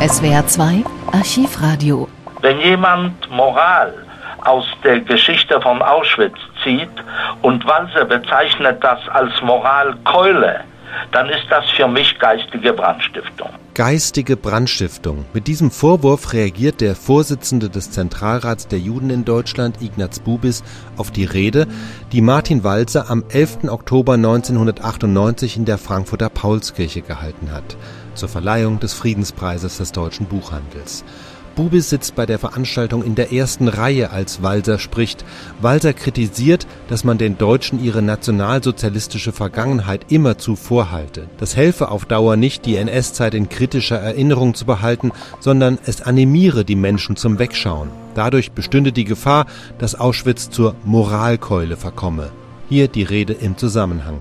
SWR 2 Archivradio. Wenn jemand Moral aus der Geschichte von Auschwitz zieht und Walser bezeichnet das als Moralkeule, dann ist das für mich geistige Brandstiftung. Geistige Brandstiftung. Mit diesem Vorwurf reagiert der Vorsitzende des Zentralrats der Juden in Deutschland, Ignaz Bubis, auf die Rede, die Martin Walzer am 11. Oktober 1998 in der Frankfurter Paulskirche gehalten hat, zur Verleihung des Friedenspreises des deutschen Buchhandels. Bubis sitzt bei der Veranstaltung in der ersten Reihe, als Walser spricht. Walser kritisiert, dass man den Deutschen ihre nationalsozialistische Vergangenheit immerzu vorhalte. Das helfe auf Dauer nicht, die NS-Zeit in kritischer Erinnerung zu behalten, sondern es animiere die Menschen zum Wegschauen. Dadurch bestünde die Gefahr, dass Auschwitz zur Moralkeule verkomme. Hier die Rede im Zusammenhang.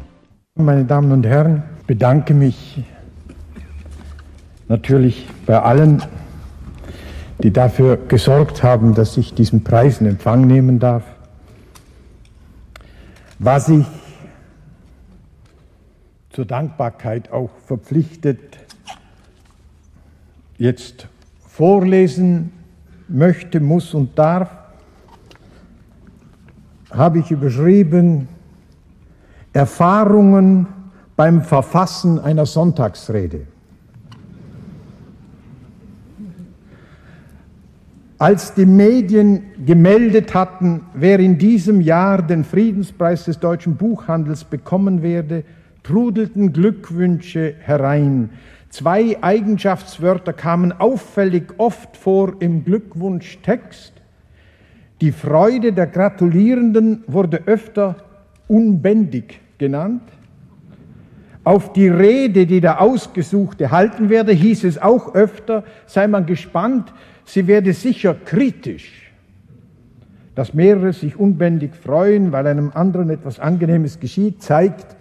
Meine Damen und Herren, bedanke mich natürlich bei allen, die dafür gesorgt haben, dass ich diesen Preis in Empfang nehmen darf. Was ich zur Dankbarkeit auch verpflichtet jetzt vorlesen möchte, muss und darf, habe ich überschrieben Erfahrungen beim Verfassen einer Sonntagsrede. Als die Medien gemeldet hatten, wer in diesem Jahr den Friedenspreis des deutschen Buchhandels bekommen werde, trudelten Glückwünsche herein. Zwei Eigenschaftswörter kamen auffällig oft vor im Glückwunschtext. Die Freude der Gratulierenden wurde öfter unbändig genannt. Auf die Rede, die der Ausgesuchte halten werde, hieß es auch öfter, sei man gespannt, sie werde sicher kritisch. Dass mehrere sich unbändig freuen, weil einem anderen etwas Angenehmes geschieht, zeigt,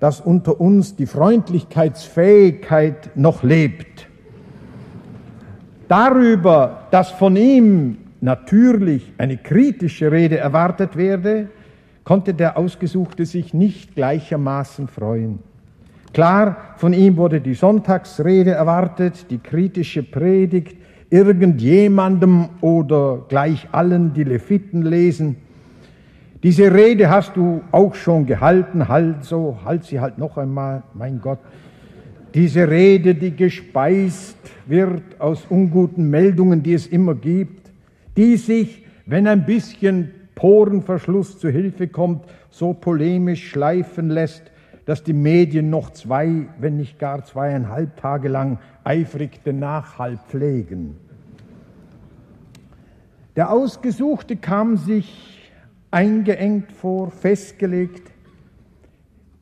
dass unter uns die Freundlichkeitsfähigkeit noch lebt. Darüber, dass von ihm natürlich eine kritische Rede erwartet werde, konnte der Ausgesuchte sich nicht gleichermaßen freuen. Klar, von ihm wurde die Sonntagsrede erwartet, die kritische Predigt, irgendjemandem oder gleich allen, die Leviten lesen. Diese Rede hast du auch schon gehalten, halt so, halt sie halt noch einmal, mein Gott. Diese Rede, die gespeist wird aus unguten Meldungen, die es immer gibt, die sich, wenn ein bisschen Porenverschluss zu Hilfe kommt, so polemisch schleifen lässt, dass die Medien noch zwei, wenn nicht gar zweieinhalb Tage lang eifrig den Nachhall pflegen. Der Ausgesuchte kam sich eingeengt vor, festgelegt.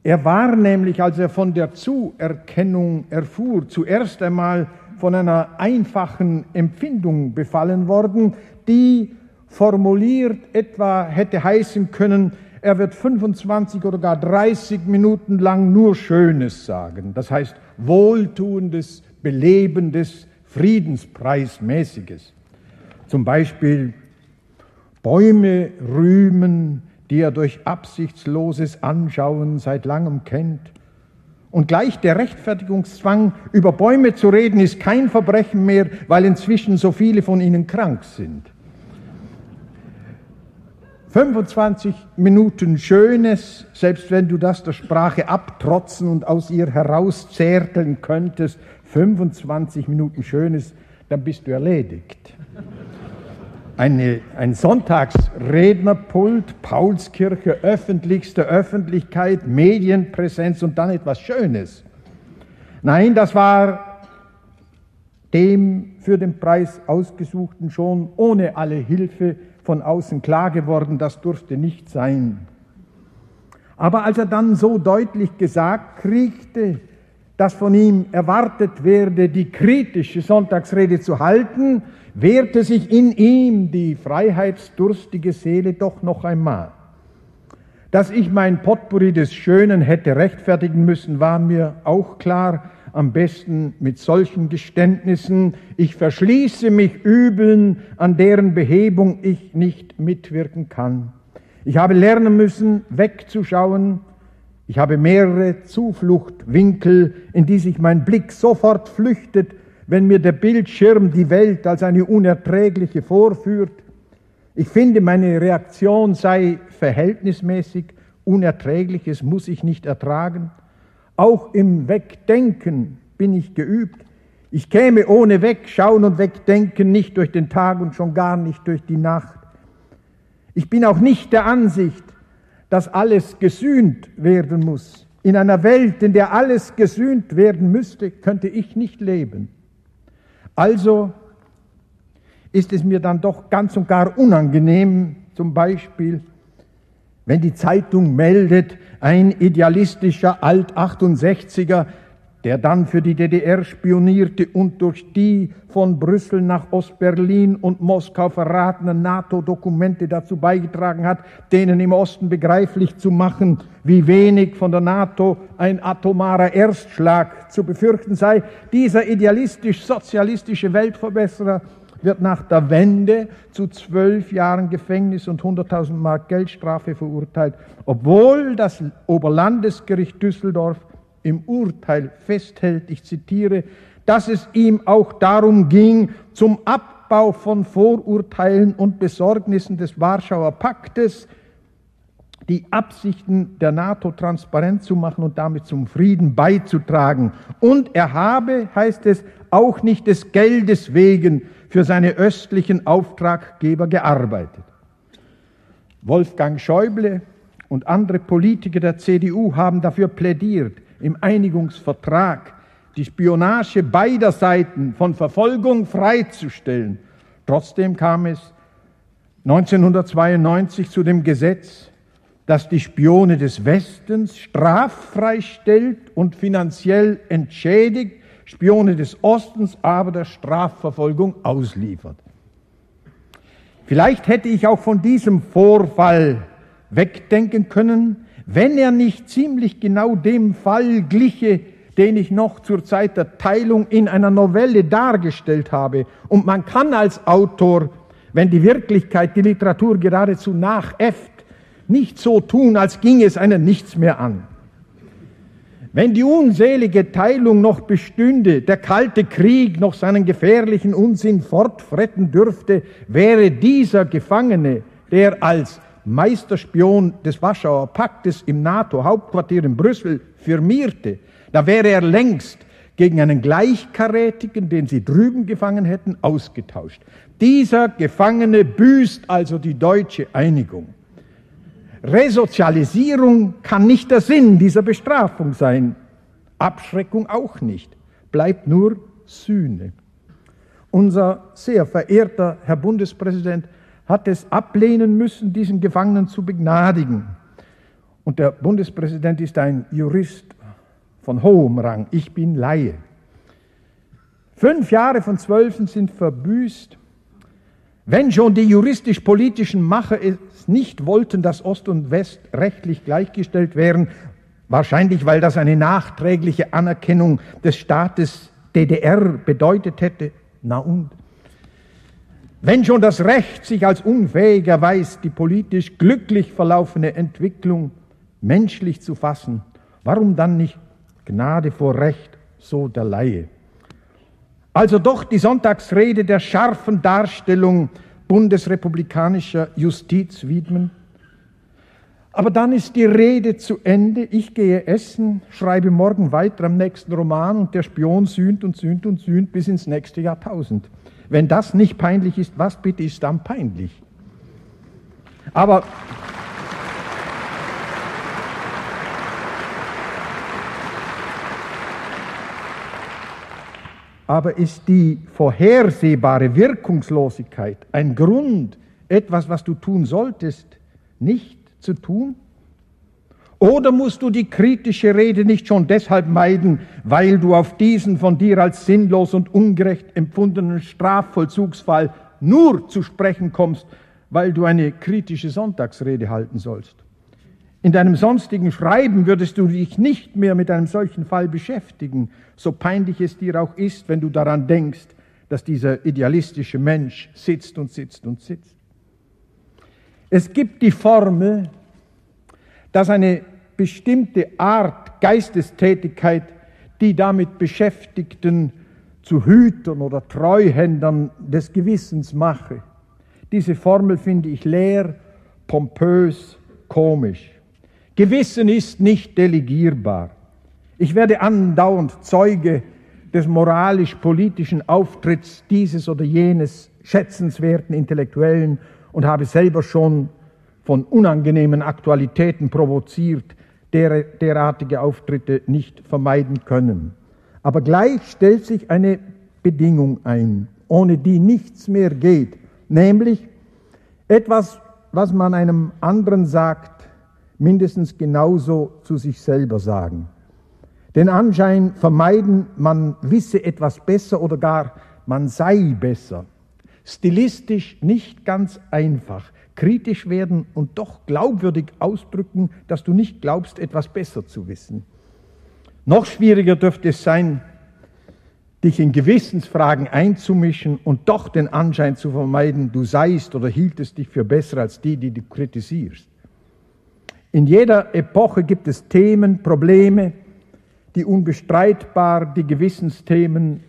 Er war nämlich, als er von der Zuerkennung erfuhr, zuerst einmal von einer einfachen Empfindung befallen worden, die formuliert etwa hätte heißen können, er wird 25 oder gar 30 Minuten lang nur Schönes sagen. Das heißt Wohltuendes, Belebendes, Friedenspreismäßiges. Zum Beispiel Bäume rühmen, die er durch absichtsloses Anschauen seit langem kennt. Und gleich der Rechtfertigungszwang, über Bäume zu reden, ist kein Verbrechen mehr, weil inzwischen so viele von ihnen krank sind. 25 Minuten Schönes, selbst wenn du das der Sprache abtrotzen und aus ihr herauszerteln könntest, 25 Minuten Schönes, dann bist du erledigt eine, ein Sonntagsrednerpult, Paulskirche, öffentlichste Öffentlichkeit, Medienpräsenz und dann etwas Schönes. Nein, das war dem für den Preis ausgesuchten schon ohne alle Hilfe von außen klar geworden, das durfte nicht sein. Aber als er dann so deutlich gesagt kriegte, dass von ihm erwartet werde, die kritische Sonntagsrede zu halten, wehrte sich in ihm die freiheitsdurstige Seele doch noch einmal. Dass ich mein Potpourri des Schönen hätte rechtfertigen müssen, war mir auch klar, am besten mit solchen Geständnissen. Ich verschließe mich Übeln, an deren Behebung ich nicht mitwirken kann. Ich habe lernen müssen, wegzuschauen. Ich habe mehrere Zufluchtwinkel, in die sich mein Blick sofort flüchtet, wenn mir der Bildschirm die Welt als eine unerträgliche vorführt. Ich finde, meine Reaktion sei verhältnismäßig, Unerträgliches muss ich nicht ertragen. Auch im Wegdenken bin ich geübt. Ich käme ohne Wegschauen und Wegdenken nicht durch den Tag und schon gar nicht durch die Nacht. Ich bin auch nicht der Ansicht, dass alles gesühnt werden muss. In einer Welt, in der alles gesühnt werden müsste, könnte ich nicht leben. Also ist es mir dann doch ganz und gar unangenehm, zum Beispiel, wenn die Zeitung meldet, ein idealistischer Alt-68er der dann für die DDR spionierte und durch die von Brüssel nach Ostberlin und Moskau verratenen NATO-Dokumente dazu beigetragen hat, denen im Osten begreiflich zu machen, wie wenig von der NATO ein atomarer Erstschlag zu befürchten sei. Dieser idealistisch-sozialistische Weltverbesserer wird nach der Wende zu zwölf Jahren Gefängnis und 100.000 Mark Geldstrafe verurteilt, obwohl das Oberlandesgericht Düsseldorf im Urteil festhält, ich zitiere, dass es ihm auch darum ging, zum Abbau von Vorurteilen und Besorgnissen des Warschauer Paktes die Absichten der NATO transparent zu machen und damit zum Frieden beizutragen. Und er habe, heißt es, auch nicht des Geldes wegen für seine östlichen Auftraggeber gearbeitet. Wolfgang Schäuble und andere Politiker der CDU haben dafür plädiert, im Einigungsvertrag die Spionage beider Seiten von Verfolgung freizustellen. Trotzdem kam es 1992 zu dem Gesetz, das die Spione des Westens straffrei stellt und finanziell entschädigt, Spione des Ostens aber der Strafverfolgung ausliefert. Vielleicht hätte ich auch von diesem Vorfall wegdenken können, wenn er nicht ziemlich genau dem Fall gliche, den ich noch zur Zeit der Teilung in einer Novelle dargestellt habe. Und man kann als Autor, wenn die Wirklichkeit die Literatur geradezu nachäfft, nicht so tun, als ginge es einen nichts mehr an. Wenn die unselige Teilung noch bestünde, der kalte Krieg noch seinen gefährlichen Unsinn fortfretten dürfte, wäre dieser Gefangene, der als Meisterspion des Warschauer Paktes im NATO-Hauptquartier in Brüssel firmierte, da wäre er längst gegen einen Gleichkarätigen, den sie drüben gefangen hätten, ausgetauscht. Dieser Gefangene büßt also die deutsche Einigung. Resozialisierung kann nicht der Sinn dieser Bestrafung sein, Abschreckung auch nicht, bleibt nur Sühne. Unser sehr verehrter Herr Bundespräsident hat es ablehnen müssen, diesen Gefangenen zu begnadigen. Und der Bundespräsident ist ein Jurist von hohem Rang. Ich bin Laie. Fünf Jahre von zwölf sind verbüßt. Wenn schon die juristisch-politischen Macher es nicht wollten, dass Ost und West rechtlich gleichgestellt wären, wahrscheinlich weil das eine nachträgliche Anerkennung des Staates DDR bedeutet hätte, na und? Wenn schon das Recht sich als unfähig erweist, die politisch glücklich verlaufene Entwicklung menschlich zu fassen, warum dann nicht Gnade vor Recht, so der Laie? Also doch die Sonntagsrede der scharfen Darstellung bundesrepublikanischer Justiz widmen. Aber dann ist die Rede zu Ende. Ich gehe essen, schreibe morgen weiter am nächsten Roman und der Spion sühnt und sühnt und sühnt bis ins nächste Jahrtausend. Wenn das nicht peinlich ist, was bitte ist dann peinlich? Aber aber ist die vorhersehbare Wirkungslosigkeit ein Grund, etwas, was du tun solltest, nicht zu tun? Oder musst du die kritische Rede nicht schon deshalb meiden, weil du auf diesen von dir als sinnlos und ungerecht empfundenen Strafvollzugsfall nur zu sprechen kommst, weil du eine kritische Sonntagsrede halten sollst? In deinem sonstigen Schreiben würdest du dich nicht mehr mit einem solchen Fall beschäftigen, so peinlich es dir auch ist, wenn du daran denkst, dass dieser idealistische Mensch sitzt und sitzt und sitzt. Es gibt die Formel, dass eine bestimmte Art Geistestätigkeit die damit Beschäftigten zu Hütern oder Treuhändern des Gewissens mache. Diese Formel finde ich leer, pompös, komisch. Gewissen ist nicht delegierbar. Ich werde andauernd Zeuge des moralisch-politischen Auftritts dieses oder jenes schätzenswerten Intellektuellen und habe selber schon von unangenehmen Aktualitäten provoziert, der, derartige Auftritte nicht vermeiden können. Aber gleich stellt sich eine Bedingung ein, ohne die nichts mehr geht, nämlich etwas, was man einem anderen sagt, mindestens genauso zu sich selber sagen. Den Anschein vermeiden, man wisse etwas besser oder gar man sei besser. Stilistisch nicht ganz einfach. Kritisch werden und doch glaubwürdig ausdrücken, dass du nicht glaubst, etwas besser zu wissen. Noch schwieriger dürfte es sein, dich in Gewissensfragen einzumischen und doch den Anschein zu vermeiden, du seist oder hieltest dich für besser als die, die du kritisierst. In jeder Epoche gibt es Themen, Probleme, die unbestreitbar die Gewissensthemen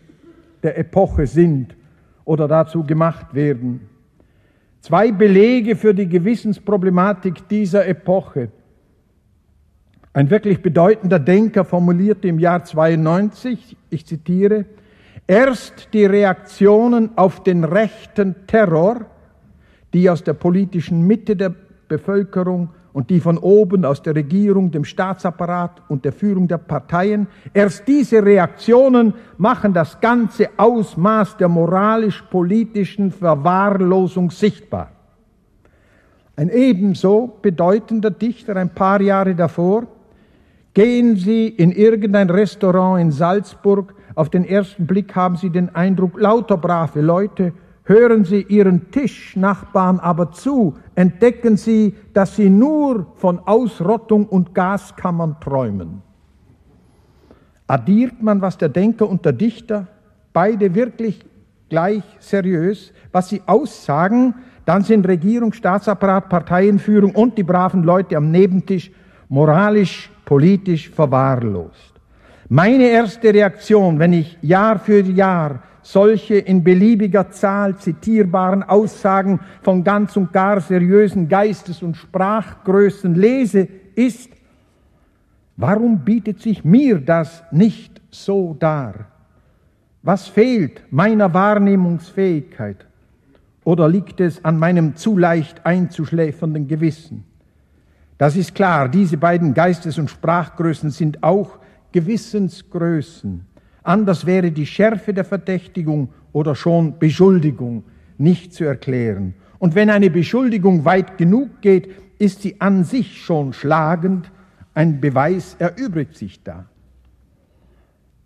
der Epoche sind oder dazu gemacht werden. Zwei Belege für die Gewissensproblematik dieser Epoche. Ein wirklich bedeutender Denker formulierte im Jahr 92, ich zitiere, erst die Reaktionen auf den rechten Terror, die aus der politischen Mitte der Bevölkerung und die von oben aus der Regierung, dem Staatsapparat und der Führung der Parteien. Erst diese Reaktionen machen das ganze Ausmaß der moralisch-politischen Verwahrlosung sichtbar. Ein ebenso bedeutender Dichter ein paar Jahre davor, gehen Sie in irgendein Restaurant in Salzburg, auf den ersten Blick haben Sie den Eindruck, lauter brave Leute, Hören Sie Ihren Tischnachbarn aber zu, entdecken Sie, dass sie nur von Ausrottung und Gaskammern träumen. Addiert man, was der Denker und der Dichter, beide wirklich gleich seriös, was sie aussagen, dann sind Regierung, Staatsapparat, Parteienführung und die braven Leute am Nebentisch moralisch, politisch verwahrlost. Meine erste Reaktion, wenn ich Jahr für Jahr solche in beliebiger Zahl zitierbaren Aussagen von ganz und gar seriösen Geistes- und Sprachgrößen lese, ist, warum bietet sich mir das nicht so dar? Was fehlt meiner Wahrnehmungsfähigkeit? Oder liegt es an meinem zu leicht einzuschläfernden Gewissen? Das ist klar, diese beiden Geistes- und Sprachgrößen sind auch Gewissensgrößen. Anders wäre die Schärfe der Verdächtigung oder schon Beschuldigung nicht zu erklären. Und wenn eine Beschuldigung weit genug geht, ist sie an sich schon schlagend, ein Beweis erübrigt sich da.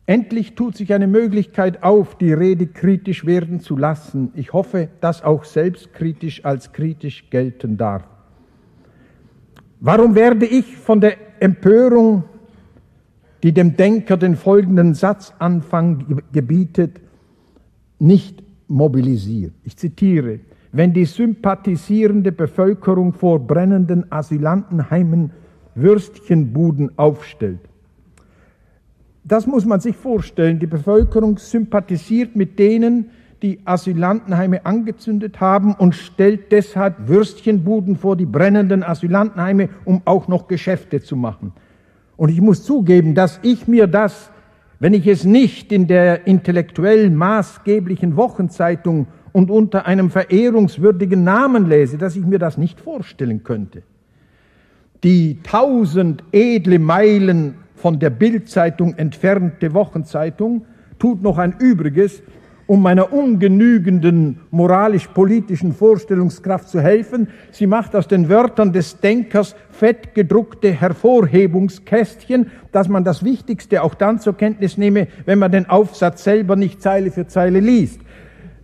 Endlich tut sich eine Möglichkeit auf, die Rede kritisch werden zu lassen. Ich hoffe, dass auch selbstkritisch als kritisch gelten darf. Warum werde ich von der Empörung die dem Denker den folgenden Satzanfang gebietet, nicht mobilisiert. Ich zitiere, wenn die sympathisierende Bevölkerung vor brennenden Asylantenheimen Würstchenbuden aufstellt. Das muss man sich vorstellen. Die Bevölkerung sympathisiert mit denen, die Asylantenheime angezündet haben und stellt deshalb Würstchenbuden vor die brennenden Asylantenheime, um auch noch Geschäfte zu machen. Und ich muss zugeben, dass ich mir das, wenn ich es nicht in der intellektuell maßgeblichen Wochenzeitung und unter einem verehrungswürdigen Namen lese, dass ich mir das nicht vorstellen könnte. Die tausend edle Meilen von der Bildzeitung entfernte Wochenzeitung tut noch ein Übriges, um meiner ungenügenden moralisch-politischen Vorstellungskraft zu helfen. Sie macht aus den Wörtern des Denkers fettgedruckte Hervorhebungskästchen, dass man das Wichtigste auch dann zur Kenntnis nehme, wenn man den Aufsatz selber nicht Zeile für Zeile liest.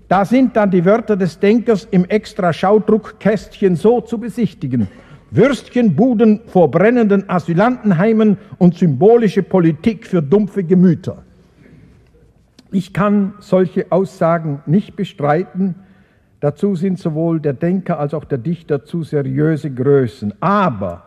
Da sind dann die Wörter des Denkers im extra Schaudruckkästchen so zu besichtigen. Würstchenbuden vor brennenden Asylantenheimen und symbolische Politik für dumpfe Gemüter. Ich kann solche Aussagen nicht bestreiten. Dazu sind sowohl der Denker als auch der Dichter zu seriöse Größen. Aber,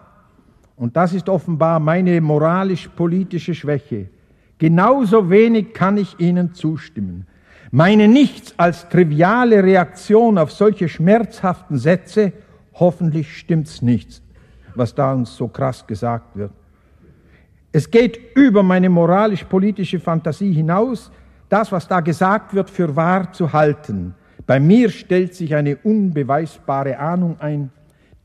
und das ist offenbar meine moralisch-politische Schwäche, genauso wenig kann ich ihnen zustimmen. meine nichts als triviale Reaktion auf solche schmerzhaften Sätze, hoffentlich stimmt's nichts, was da uns so krass gesagt wird. Es geht über meine moralisch-politische Fantasie hinaus, das, was da gesagt wird, für wahr zu halten. Bei mir stellt sich eine unbeweisbare Ahnung ein.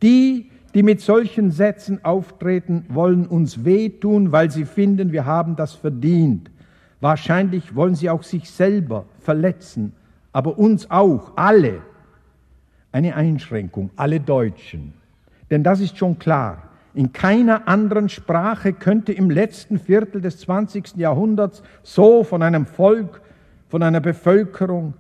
Die, die mit solchen Sätzen auftreten, wollen uns wehtun, weil sie finden, wir haben das verdient. Wahrscheinlich wollen sie auch sich selber verletzen, aber uns auch, alle. Eine Einschränkung, alle Deutschen. Denn das ist schon klar. In keiner anderen Sprache könnte im letzten Viertel des 20. Jahrhunderts so von einem Volk, von einer Bevölkerung,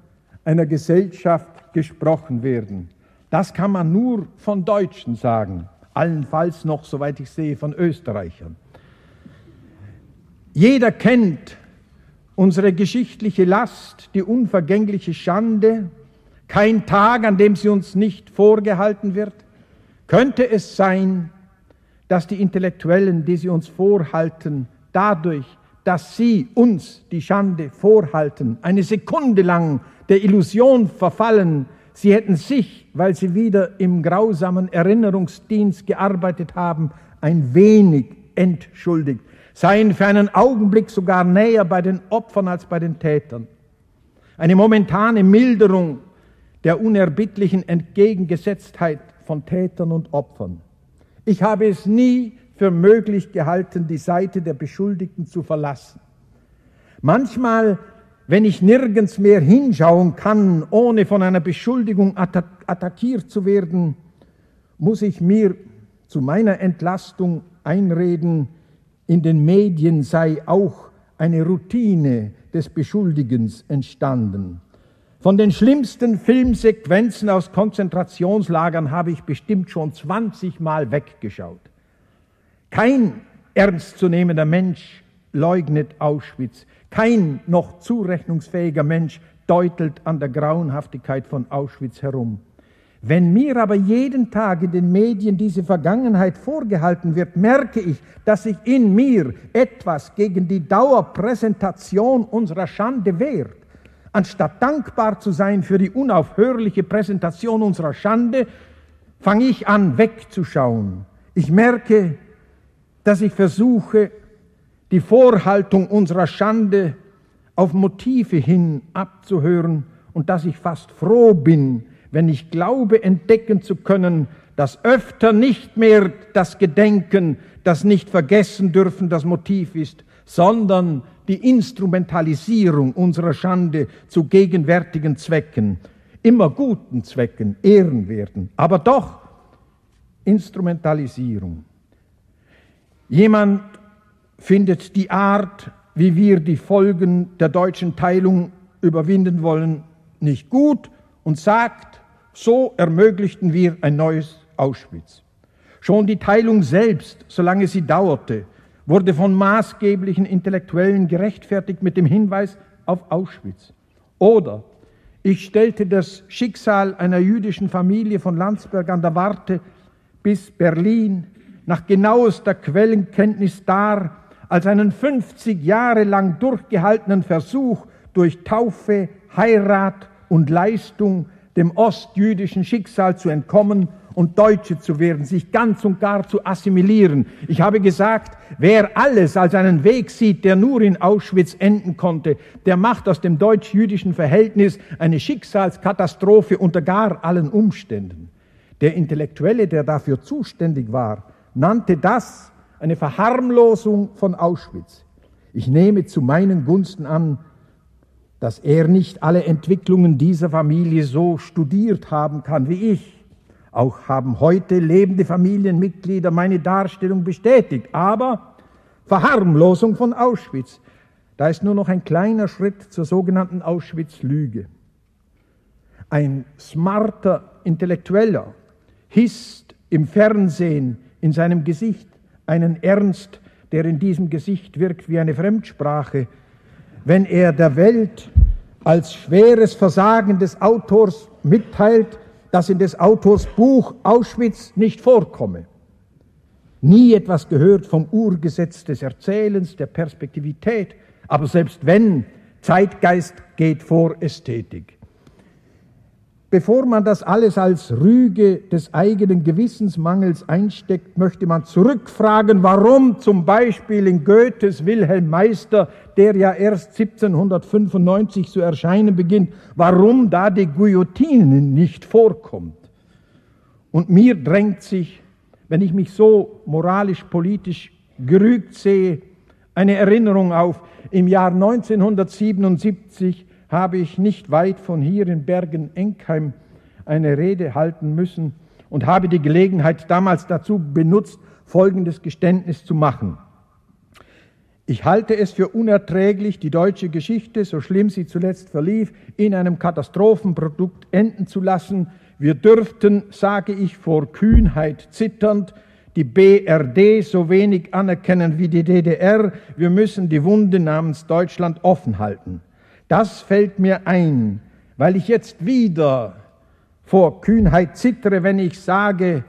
einer Gesellschaft gesprochen werden. Das kann man nur von Deutschen sagen, allenfalls noch, soweit ich sehe, von Österreichern. Jeder kennt unsere geschichtliche Last, die unvergängliche Schande, kein Tag, an dem sie uns nicht vorgehalten wird. Könnte es sein, dass die Intellektuellen, die sie uns vorhalten, dadurch, dass sie uns die Schande vorhalten, eine Sekunde lang der Illusion verfallen, sie hätten sich, weil sie wieder im grausamen Erinnerungsdienst gearbeitet haben, ein wenig entschuldigt seien für einen Augenblick sogar näher bei den Opfern als bei den Tätern. Eine momentane Milderung der unerbittlichen Entgegengesetztheit von Tätern und Opfern. Ich habe es nie für möglich gehalten, die Seite der Beschuldigten zu verlassen. Manchmal, wenn ich nirgends mehr hinschauen kann, ohne von einer Beschuldigung attackiert zu werden, muss ich mir zu meiner Entlastung einreden, in den Medien sei auch eine Routine des Beschuldigens entstanden. Von den schlimmsten Filmsequenzen aus Konzentrationslagern habe ich bestimmt schon 20 Mal weggeschaut. Kein ernstzunehmender Mensch leugnet Auschwitz. Kein noch zurechnungsfähiger Mensch deutelt an der Grauenhaftigkeit von Auschwitz herum. Wenn mir aber jeden Tag in den Medien diese Vergangenheit vorgehalten wird, merke ich, dass sich in mir etwas gegen die Dauerpräsentation unserer Schande wehrt. Anstatt dankbar zu sein für die unaufhörliche Präsentation unserer Schande, fange ich an wegzuschauen. Ich merke, dass ich versuche, die Vorhaltung unserer Schande auf Motive hin abzuhören und dass ich fast froh bin, wenn ich glaube entdecken zu können, dass öfter nicht mehr das Gedenken, das nicht vergessen dürfen das Motiv ist, sondern die Instrumentalisierung unserer Schande zu gegenwärtigen Zwecken, immer guten Zwecken, Ehrenwerten, aber doch Instrumentalisierung. Jemand findet die Art, wie wir die Folgen der deutschen Teilung überwinden wollen, nicht gut und sagt, so ermöglichten wir ein neues Auschwitz. Schon die Teilung selbst, solange sie dauerte, wurde von maßgeblichen Intellektuellen gerechtfertigt mit dem Hinweis auf Auschwitz. Oder ich stellte das Schicksal einer jüdischen Familie von Landsberg an der Warte bis Berlin nach genauester Quellenkenntnis dar, als einen 50 Jahre lang durchgehaltenen Versuch durch Taufe, Heirat und Leistung dem ostjüdischen Schicksal zu entkommen und Deutsche zu werden, sich ganz und gar zu assimilieren. Ich habe gesagt, wer alles als einen Weg sieht, der nur in Auschwitz enden konnte, der macht aus dem deutsch-jüdischen Verhältnis eine Schicksalskatastrophe unter gar allen Umständen. Der Intellektuelle, der dafür zuständig war, nannte das eine Verharmlosung von Auschwitz. Ich nehme zu meinen Gunsten an, dass er nicht alle Entwicklungen dieser Familie so studiert haben kann wie ich. Auch haben heute lebende Familienmitglieder meine Darstellung bestätigt. Aber Verharmlosung von Auschwitz, da ist nur noch ein kleiner Schritt zur sogenannten Auschwitz-Lüge. Ein smarter Intellektueller hisst im Fernsehen in seinem Gesicht einen Ernst, der in diesem Gesicht wirkt wie eine Fremdsprache, wenn er der Welt als schweres Versagen des Autors mitteilt, dass in des Autors Buch Auschwitz nicht vorkomme. Nie etwas gehört vom Urgesetz des Erzählens, der Perspektivität, aber selbst wenn, Zeitgeist geht vor Ästhetik. Bevor man das alles als Rüge des eigenen Gewissensmangels einsteckt, möchte man zurückfragen, warum zum Beispiel in Goethes Wilhelm Meister, der ja erst 1795 zu erscheinen beginnt, warum da die Guillotine nicht vorkommt. Und mir drängt sich, wenn ich mich so moralisch-politisch gerügt sehe, eine Erinnerung auf. Im Jahr 1977 habe ich nicht weit von hier in Bergen-Enkheim eine Rede halten müssen und habe die Gelegenheit damals dazu benutzt, folgendes Geständnis zu machen. Ich halte es für unerträglich, die deutsche Geschichte, so schlimm sie zuletzt verlief, in einem Katastrophenprodukt enden zu lassen. Wir dürften, sage ich vor Kühnheit zitternd, die BRD so wenig anerkennen wie die DDR. Wir müssen die Wunde namens Deutschland offen halten. Das fällt mir ein, weil ich jetzt wieder vor Kühnheit zittere, wenn ich sage,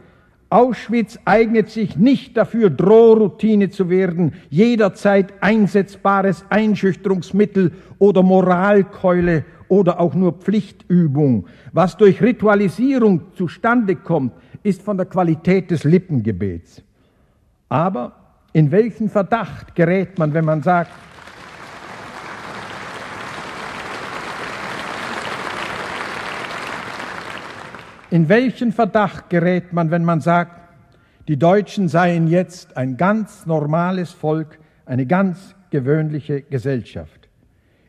Auschwitz eignet sich nicht dafür, Drohroutine zu werden, jederzeit einsetzbares Einschüchterungsmittel oder Moralkeule oder auch nur Pflichtübung. Was durch Ritualisierung zustande kommt, ist von der Qualität des Lippengebets. Aber in welchen Verdacht gerät man, wenn man sagt, In welchen Verdacht gerät man, wenn man sagt, die Deutschen seien jetzt ein ganz normales Volk, eine ganz gewöhnliche Gesellschaft?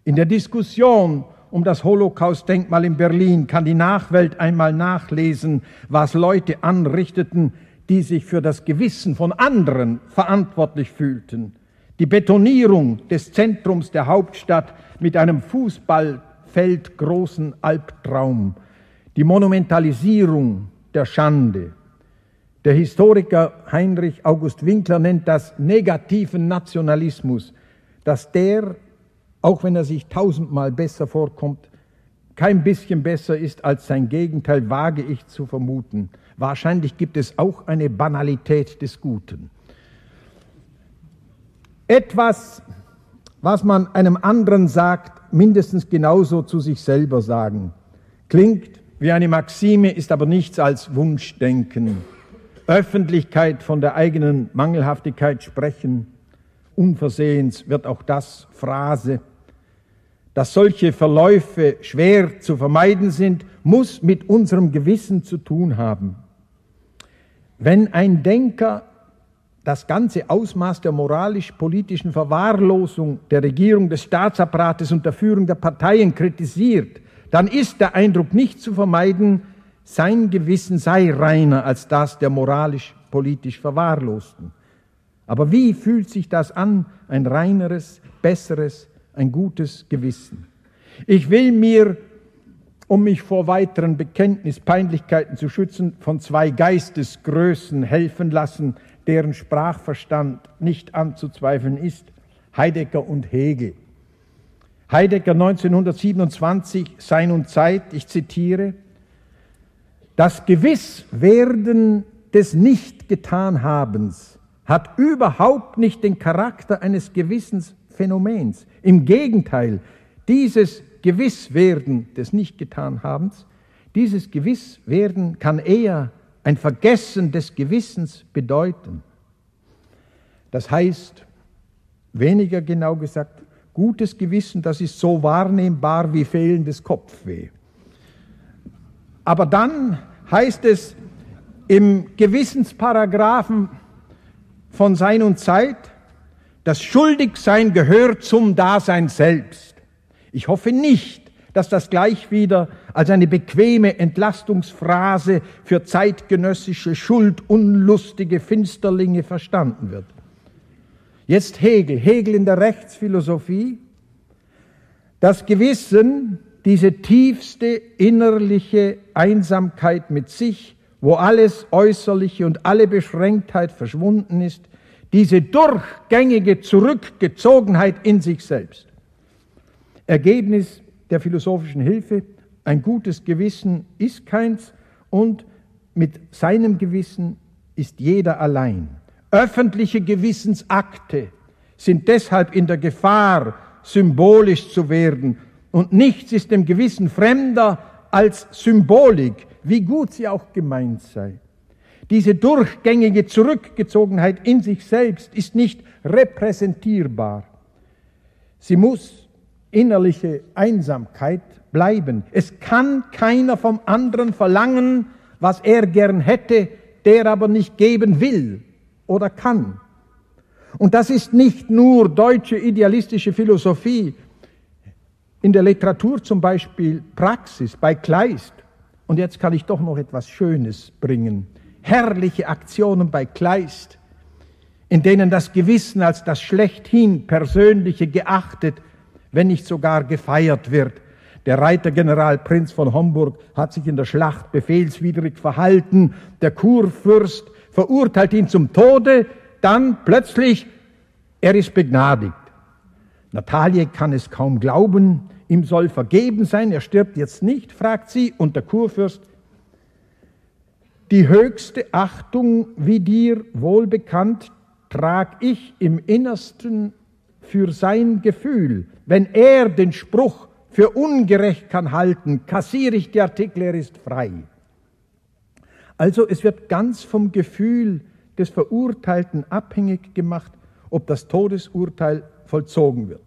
In der Diskussion um das Holocaust-Denkmal in Berlin kann die Nachwelt einmal nachlesen, was Leute anrichteten, die sich für das Gewissen von anderen verantwortlich fühlten. Die Betonierung des Zentrums der Hauptstadt mit einem Fußballfeld großen Albtraum die Monumentalisierung der Schande. Der Historiker Heinrich August Winkler nennt das negativen Nationalismus, dass der, auch wenn er sich tausendmal besser vorkommt, kein bisschen besser ist als sein Gegenteil, wage ich zu vermuten. Wahrscheinlich gibt es auch eine Banalität des Guten. Etwas, was man einem anderen sagt, mindestens genauso zu sich selber sagen, klingt wie eine Maxime ist aber nichts als Wunschdenken. Öffentlichkeit von der eigenen Mangelhaftigkeit sprechen. Unversehens wird auch das Phrase. Dass solche Verläufe schwer zu vermeiden sind, muss mit unserem Gewissen zu tun haben. Wenn ein Denker das ganze Ausmaß der moralisch-politischen Verwahrlosung der Regierung, des Staatsapparates und der Führung der Parteien kritisiert, dann ist der Eindruck nicht zu vermeiden, sein Gewissen sei reiner als das der moralisch-politisch Verwahrlosten. Aber wie fühlt sich das an, ein reineres, besseres, ein gutes Gewissen? Ich will mir, um mich vor weiteren Bekenntnispeinlichkeiten zu schützen, von zwei Geistesgrößen helfen lassen, deren Sprachverstand nicht anzuzweifeln ist, Heidegger und Hegel. Heidegger 1927, Sein und Zeit, ich zitiere, das Gewisswerden des Nicht-Getan-Habens hat überhaupt nicht den Charakter eines Gewissensphänomens. Im Gegenteil, dieses Gewisswerden des Nicht-Getan-Habens, dieses Gewisswerden kann eher ein Vergessen des Gewissens bedeuten. Das heißt, weniger genau gesagt, Gutes Gewissen, das ist so wahrnehmbar wie fehlendes Kopfweh. Aber dann heißt es im Gewissensparagraphen von Sein und Zeit, das Schuldigsein gehört zum Dasein selbst. Ich hoffe nicht, dass das gleich wieder als eine bequeme Entlastungsphrase für zeitgenössische schuldunlustige Finsterlinge verstanden wird. Jetzt Hegel, Hegel in der Rechtsphilosophie. Das Gewissen, diese tiefste innerliche Einsamkeit mit sich, wo alles Äußerliche und alle Beschränktheit verschwunden ist, diese durchgängige Zurückgezogenheit in sich selbst. Ergebnis der philosophischen Hilfe, ein gutes Gewissen ist keins und mit seinem Gewissen ist jeder allein. Öffentliche Gewissensakte sind deshalb in der Gefahr, symbolisch zu werden. Und nichts ist dem Gewissen fremder als Symbolik, wie gut sie auch gemeint sei. Diese durchgängige Zurückgezogenheit in sich selbst ist nicht repräsentierbar. Sie muss innerliche Einsamkeit bleiben. Es kann keiner vom anderen verlangen, was er gern hätte, der aber nicht geben will oder kann. Und das ist nicht nur deutsche idealistische Philosophie, in der Literatur zum Beispiel Praxis bei Kleist. Und jetzt kann ich doch noch etwas Schönes bringen. Herrliche Aktionen bei Kleist, in denen das Gewissen als das schlechthin Persönliche geachtet, wenn nicht sogar gefeiert wird. Der Reitergeneral Prinz von Homburg hat sich in der Schlacht befehlswidrig verhalten. Der Kurfürst verurteilt ihn zum Tode. Dann plötzlich, er ist begnadigt. Natalie kann es kaum glauben, ihm soll vergeben sein, er stirbt jetzt nicht, fragt sie, und der Kurfürst, die höchste Achtung, wie dir wohl bekannt, trag ich im Innersten für sein Gefühl. Wenn er den Spruch für ungerecht kann halten, kassiere ich die Artikel, er ist frei. Also es wird ganz vom Gefühl des Verurteilten abhängig gemacht, ob das Todesurteil vollzogen wird.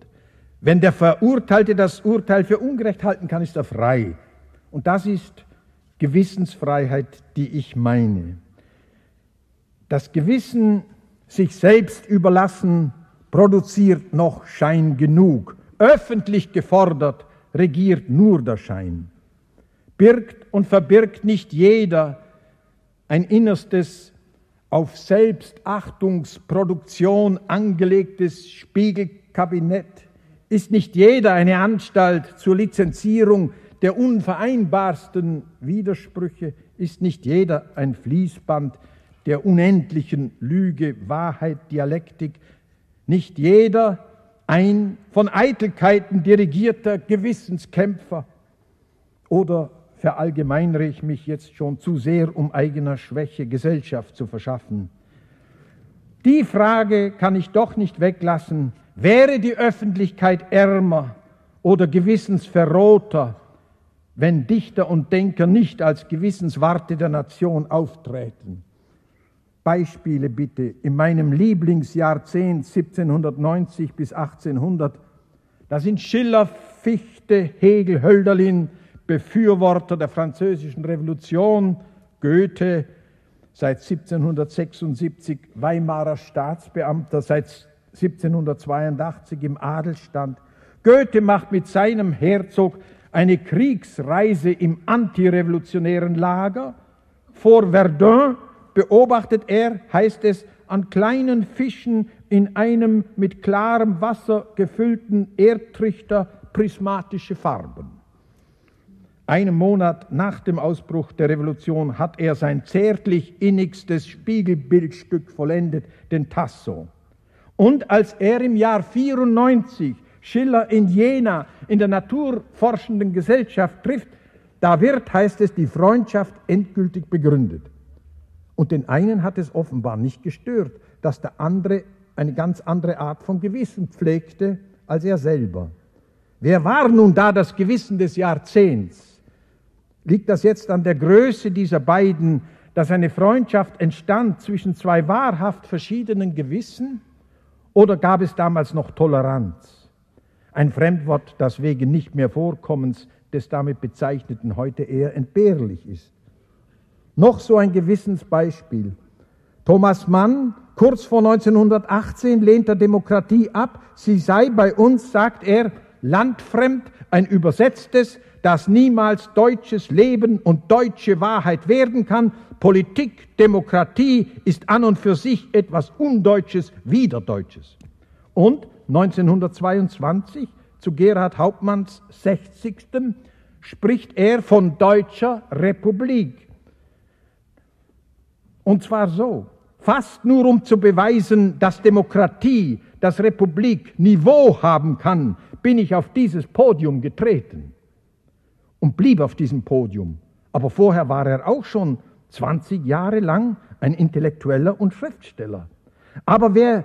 Wenn der Verurteilte das Urteil für ungerecht halten kann, ist er frei. Und das ist Gewissensfreiheit, die ich meine. Das Gewissen sich selbst überlassen produziert noch Schein genug. Öffentlich gefordert regiert nur der Schein. Birgt und verbirgt nicht jeder ein innerstes auf Selbstachtungsproduktion angelegtes Spiegelkabinett? Ist nicht jeder eine Anstalt zur Lizenzierung der unvereinbarsten Widersprüche? Ist nicht jeder ein Fließband der unendlichen Lüge, Wahrheit, Dialektik? Nicht jeder ein von Eitelkeiten dirigierter Gewissenskämpfer? Oder verallgemeinere ich mich jetzt schon zu sehr, um eigener Schwäche Gesellschaft zu verschaffen. Die Frage kann ich doch nicht weglassen, wäre die Öffentlichkeit ärmer oder gewissensverrohter, wenn Dichter und Denker nicht als Gewissenswarte der Nation auftreten. Beispiele bitte. In meinem Lieblingsjahrzehnt 1790 bis 1800, da sind Schiller, Fichte, Hegel, Hölderlin, Befürworter der französischen Revolution, Goethe, seit 1776 Weimarer Staatsbeamter, seit 1782 im Adelstand. Goethe macht mit seinem Herzog eine Kriegsreise im antirevolutionären Lager. Vor Verdun beobachtet er, heißt es, an kleinen Fischen in einem mit klarem Wasser gefüllten Erdtrichter prismatische Farben. Einen Monat nach dem Ausbruch der Revolution hat er sein zärtlich innigstes Spiegelbildstück vollendet, den Tasso. Und als er im Jahr 94 Schiller in Jena in der Naturforschenden Gesellschaft trifft, da wird, heißt es, die Freundschaft endgültig begründet. Und den einen hat es offenbar nicht gestört, dass der andere eine ganz andere Art von Gewissen pflegte als er selber. Wer war nun da das Gewissen des Jahrzehnts? Liegt das jetzt an der Größe dieser beiden, dass eine Freundschaft entstand zwischen zwei wahrhaft verschiedenen Gewissen? Oder gab es damals noch Toleranz? Ein Fremdwort, das wegen nicht mehr Vorkommens des damit Bezeichneten heute eher entbehrlich ist. Noch so ein Gewissensbeispiel. Thomas Mann, kurz vor 1918, lehnt der Demokratie ab. Sie sei bei uns, sagt er, landfremd, ein übersetztes, das niemals deutsches Leben und deutsche Wahrheit werden kann. Politik, Demokratie ist an und für sich etwas Undeutsches, Wiederdeutsches. Und 1922 zu Gerhard Hauptmanns 60. spricht er von deutscher Republik. Und zwar so, fast nur um zu beweisen, dass Demokratie, dass Republik Niveau haben kann, bin ich auf dieses Podium getreten und blieb auf diesem Podium. Aber vorher war er auch schon 20 Jahre lang ein Intellektueller und Schriftsteller. Aber wer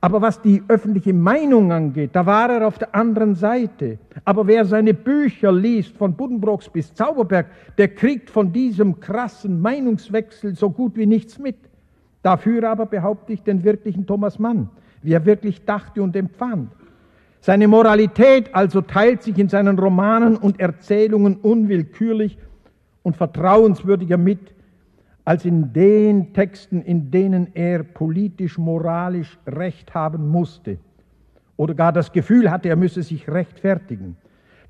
Aber was die öffentliche Meinung angeht, da war er auf der anderen Seite. Aber wer seine Bücher liest, von Buddenbrooks bis Zauberberg, der kriegt von diesem krassen Meinungswechsel so gut wie nichts mit. Dafür aber behaupte ich den wirklichen Thomas Mann, wie er wirklich dachte und empfand. Seine Moralität also teilt sich in seinen Romanen und Erzählungen unwillkürlich und vertrauenswürdiger mit, als in den Texten, in denen er politisch-moralisch Recht haben musste oder gar das Gefühl hatte, er müsse sich rechtfertigen.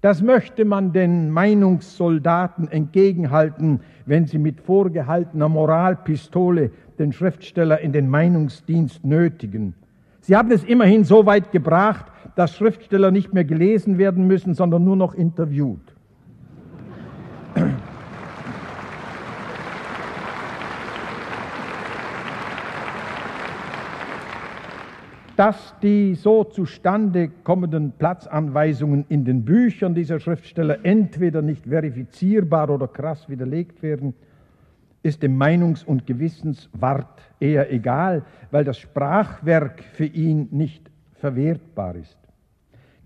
Das möchte man den Meinungssoldaten entgegenhalten, wenn sie mit vorgehaltener Moralpistole den Schriftsteller in den Meinungsdienst nötigen. Sie haben es immerhin so weit gebracht, dass Schriftsteller nicht mehr gelesen werden müssen, sondern nur noch interviewt. dass die so zustande kommenden Platzanweisungen in den Büchern dieser Schriftsteller entweder nicht verifizierbar oder krass widerlegt werden, ist dem Meinungs- und Gewissenswart eher egal, weil das Sprachwerk für ihn nicht verwertbar ist.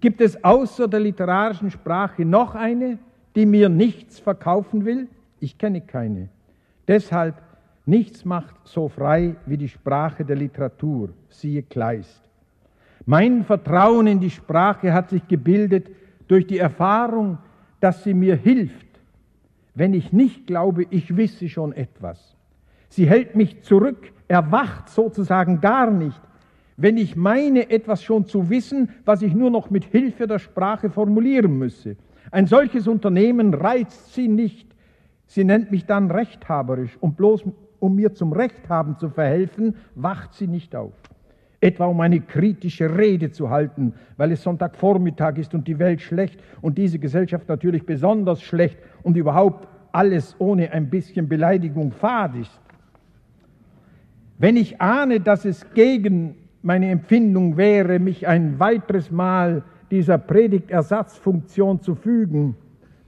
Gibt es außer der literarischen Sprache noch eine, die mir nichts verkaufen will? Ich kenne keine. Deshalb nichts macht so frei wie die Sprache der Literatur, siehe Kleist. Mein Vertrauen in die Sprache hat sich gebildet durch die Erfahrung, dass sie mir hilft, wenn ich nicht glaube, ich wisse schon etwas. Sie hält mich zurück, erwacht sozusagen gar nicht, wenn ich meine, etwas schon zu wissen, was ich nur noch mit Hilfe der Sprache formulieren müsse. Ein solches Unternehmen reizt sie nicht. Sie nennt mich dann rechthaberisch und bloß um mir zum Rechthaben zu verhelfen, wacht sie nicht auf etwa um eine kritische Rede zu halten, weil es Sonntagvormittag ist und die Welt schlecht und diese Gesellschaft natürlich besonders schlecht und überhaupt alles ohne ein bisschen Beleidigung fad ist. Wenn ich ahne, dass es gegen meine Empfindung wäre, mich ein weiteres Mal dieser Predigtersatzfunktion zu fügen,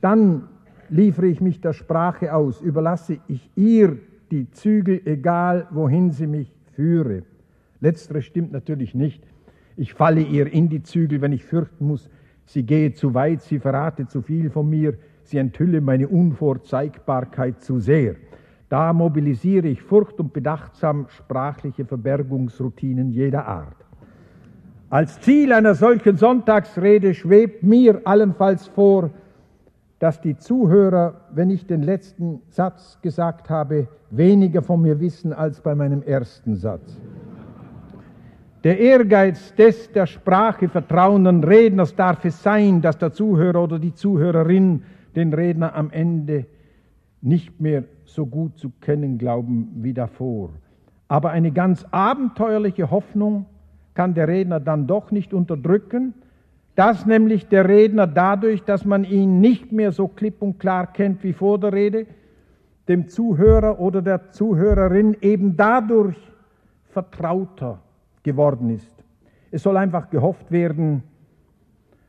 dann liefere ich mich der Sprache aus, überlasse ich ihr die Zügel, egal wohin sie mich führe. Letzteres stimmt natürlich nicht. Ich falle ihr in die Zügel, wenn ich fürchten muss, sie gehe zu weit, sie verrate zu viel von mir, sie enthülle meine Unvorzeigbarkeit zu sehr. Da mobilisiere ich furcht und bedachtsam sprachliche Verbergungsroutinen jeder Art. Als Ziel einer solchen Sonntagsrede schwebt mir allenfalls vor, dass die Zuhörer, wenn ich den letzten Satz gesagt habe, weniger von mir wissen als bei meinem ersten Satz. Der Ehrgeiz des der Sprache vertrauenden Redners darf es sein, dass der Zuhörer oder die Zuhörerin den Redner am Ende nicht mehr so gut zu kennen glauben wie davor. Aber eine ganz abenteuerliche Hoffnung kann der Redner dann doch nicht unterdrücken, dass nämlich der Redner dadurch, dass man ihn nicht mehr so klipp und klar kennt wie vor der Rede, dem Zuhörer oder der Zuhörerin eben dadurch vertrauter geworden ist. Es soll einfach gehofft werden,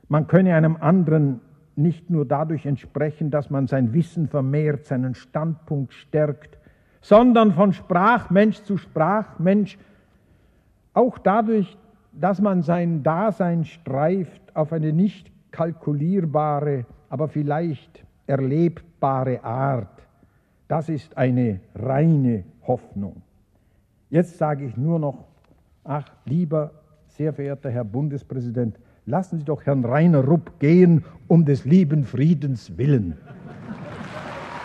man könne einem anderen nicht nur dadurch entsprechen, dass man sein Wissen vermehrt, seinen Standpunkt stärkt, sondern von Sprachmensch zu Sprachmensch auch dadurch, dass man sein Dasein streift auf eine nicht kalkulierbare, aber vielleicht erlebbare Art. Das ist eine reine Hoffnung. Jetzt sage ich nur noch Ach, lieber, sehr verehrter Herr Bundespräsident, lassen Sie doch Herrn Rainer Rupp gehen, um des lieben Friedens willen.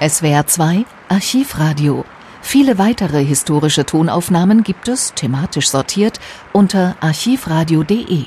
SWR 2 Archivradio. Viele weitere historische Tonaufnahmen gibt es, thematisch sortiert, unter archivradio.de.